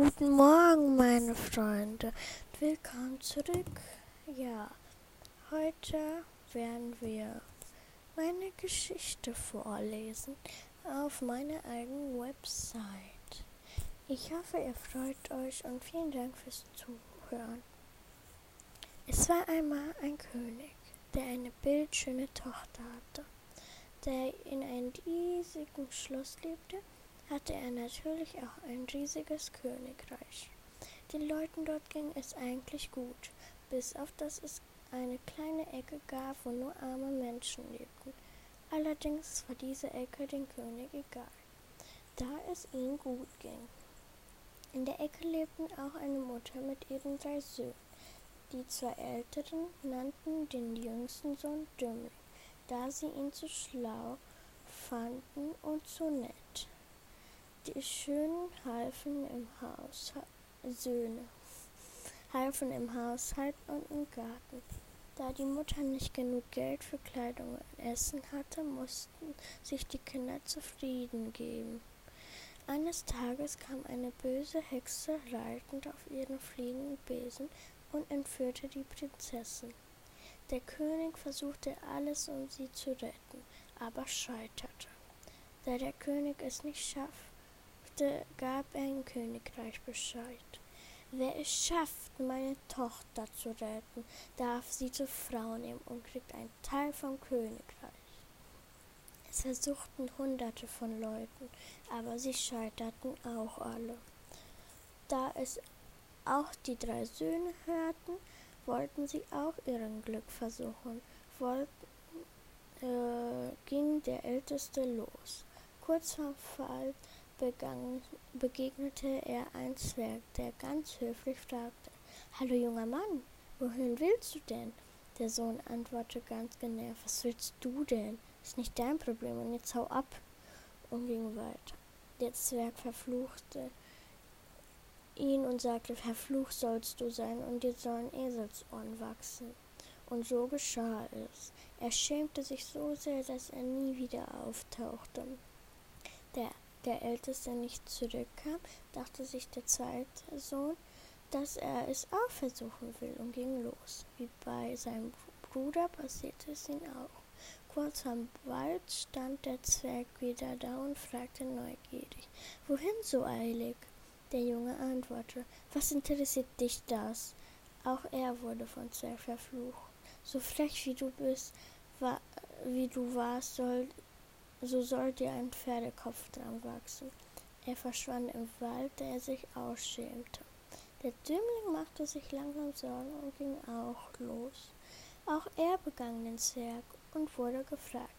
Guten Morgen, meine Freunde. Willkommen zurück. Ja, heute werden wir meine Geschichte vorlesen auf meiner eigenen Website. Ich hoffe, ihr freut euch und vielen Dank fürs Zuhören. Es war einmal ein König, der eine bildschöne Tochter hatte, der in einem riesigen Schloss lebte hatte er natürlich auch ein riesiges Königreich. Den Leuten dort ging es eigentlich gut, bis auf dass es eine kleine Ecke gab, wo nur arme Menschen lebten. Allerdings war diese Ecke dem König egal, da es ihm gut ging. In der Ecke lebten auch eine Mutter mit ihren drei Söhnen. Die zwei Älteren nannten den jüngsten Sohn Dümmling, da sie ihn zu schlau fanden und zu nett. Die Schönen halfen im Haushalt, Söhne halfen im Haushalt und im Garten. Da die Mutter nicht genug Geld für Kleidung und Essen hatte, mussten sich die Kinder zufrieden geben. Eines Tages kam eine böse Hexe reitend auf ihren fliegenden Besen und entführte die Prinzessin. Der König versuchte alles, um sie zu retten, aber scheiterte. Da der König es nicht schaffte, gab im Königreich Bescheid. Wer es schafft, meine Tochter zu retten, darf sie zur Frau nehmen und kriegt einen Teil vom Königreich. Es versuchten hunderte von Leuten, aber sie scheiterten auch alle. Da es auch die drei Söhne hörten, wollten sie auch ihren Glück versuchen, wollten, äh, ging der Älteste los. Kurz vor Fall begangen, begegnete er ein Zwerg, der ganz höflich fragte, Hallo junger Mann, wohin willst du denn? Der Sohn antwortete ganz genervt, was willst du denn? Ist nicht dein Problem und jetzt hau ab und ging weiter. Der Zwerg verfluchte ihn und sagte, verflucht sollst du sein und dir sollen Eselsohren wachsen. Und so geschah es. Er schämte sich so sehr, dass er nie wieder auftauchte. Der der Älteste nicht zurückkam, dachte sich der zweite Sohn, dass er es auch versuchen will und ging los. Wie bei seinem Bruder passierte es ihm auch. Kurz am Wald stand der Zwerg wieder da und fragte neugierig, wohin so eilig? Der Junge antwortete, was interessiert dich das? Auch er wurde von Zwerg verflucht. So frech wie du bist, war, wie du warst, soll so soll dir ein Pferdekopf dran wachsen. Er verschwand im Wald, der er sich ausschämte. Der Dümmling machte sich langsam Sorgen und ging auch los. Auch er begann den Zwerg und wurde gefragt,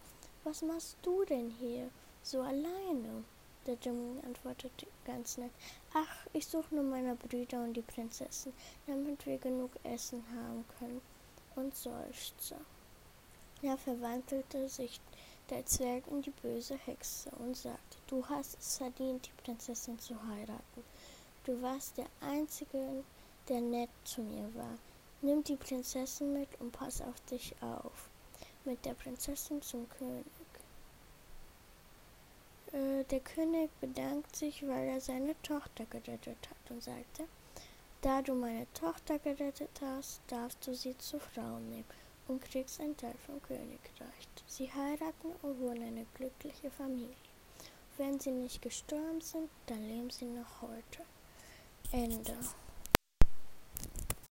was machst du denn hier so alleine? Der Dümmling antwortete ganz nett, ach, ich suche nur meine Brüder und die Prinzessin, damit wir genug Essen haben können, und seufzte. Er verwandelte sich der Zwerg in die böse Hexe und sagte, du hast es verdient, die Prinzessin zu heiraten. Du warst der Einzige, der nett zu mir war. Nimm die Prinzessin mit und pass auf dich auf. Mit der Prinzessin zum König. Äh, der König bedankt sich, weil er seine Tochter gerettet hat und sagte, da du meine Tochter gerettet hast, darfst du sie zur Frau nehmen und kriegst einen Teil vom Königreich. Sie heiraten und wurden eine glückliche Familie. Wenn sie nicht gestorben sind, dann leben sie noch heute. Ende.